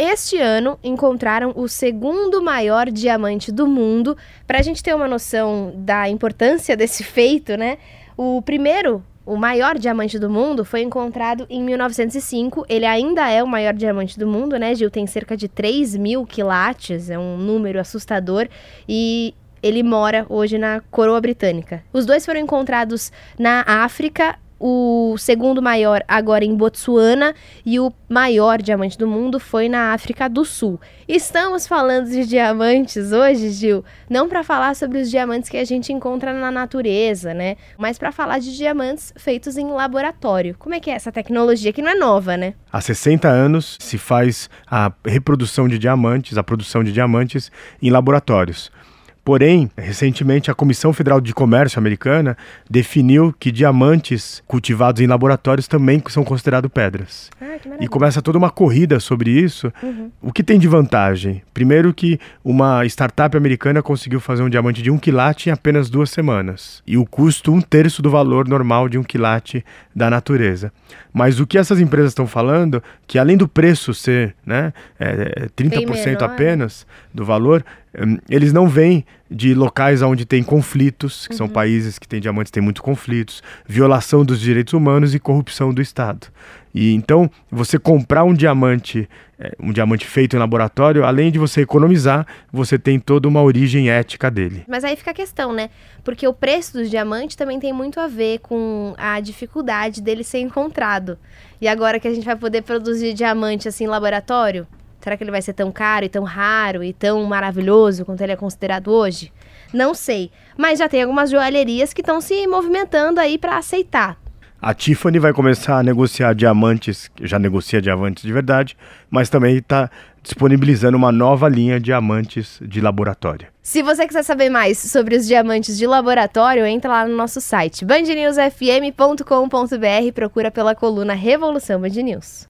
este ano encontraram o segundo maior diamante do mundo. Para a gente ter uma noção da importância desse feito, né? O primeiro o maior diamante do mundo foi encontrado em 1905. Ele ainda é o maior diamante do mundo, né, Gil? Tem cerca de 3 mil quilates, é um número assustador. E ele mora hoje na coroa britânica. Os dois foram encontrados na África o segundo maior agora em Botsuana e o maior diamante do mundo foi na África do Sul. Estamos falando de diamantes hoje, Gil, não para falar sobre os diamantes que a gente encontra na natureza, né? Mas para falar de diamantes feitos em laboratório. Como é que é essa tecnologia que não é nova, né? Há 60 anos se faz a reprodução de diamantes, a produção de diamantes em laboratórios. Porém, recentemente a Comissão Federal de Comércio americana definiu que diamantes cultivados em laboratórios também são considerados pedras. Ah, e começa toda uma corrida sobre isso. Uhum. O que tem de vantagem? Primeiro que uma startup americana conseguiu fazer um diamante de um quilate em apenas duas semanas. E o custo um terço do valor normal de um quilate da natureza. Mas o que essas empresas estão falando, que além do preço ser né, é, 30% menor. apenas do valor, eles não vêm de locais onde tem conflitos, que são países que têm diamantes têm muitos conflitos, violação dos direitos humanos e corrupção do Estado. E então, você comprar um diamante, é, um diamante feito em laboratório, além de você economizar, você tem toda uma origem ética dele. Mas aí fica a questão, né? Porque o preço dos diamantes também tem muito a ver com a dificuldade dele ser encontrado. E agora que a gente vai poder produzir diamante assim em laboratório, será que ele vai ser tão caro e tão raro e tão maravilhoso quanto ele é considerado hoje? Não sei. Mas já tem algumas joalherias que estão se movimentando aí para aceitar. A Tiffany vai começar a negociar diamantes, já negocia diamantes de verdade, mas também está disponibilizando uma nova linha de diamantes de laboratório. Se você quiser saber mais sobre os diamantes de laboratório, entra lá no nosso site bandnewsfm.com.br e procura pela coluna Revolução Band News.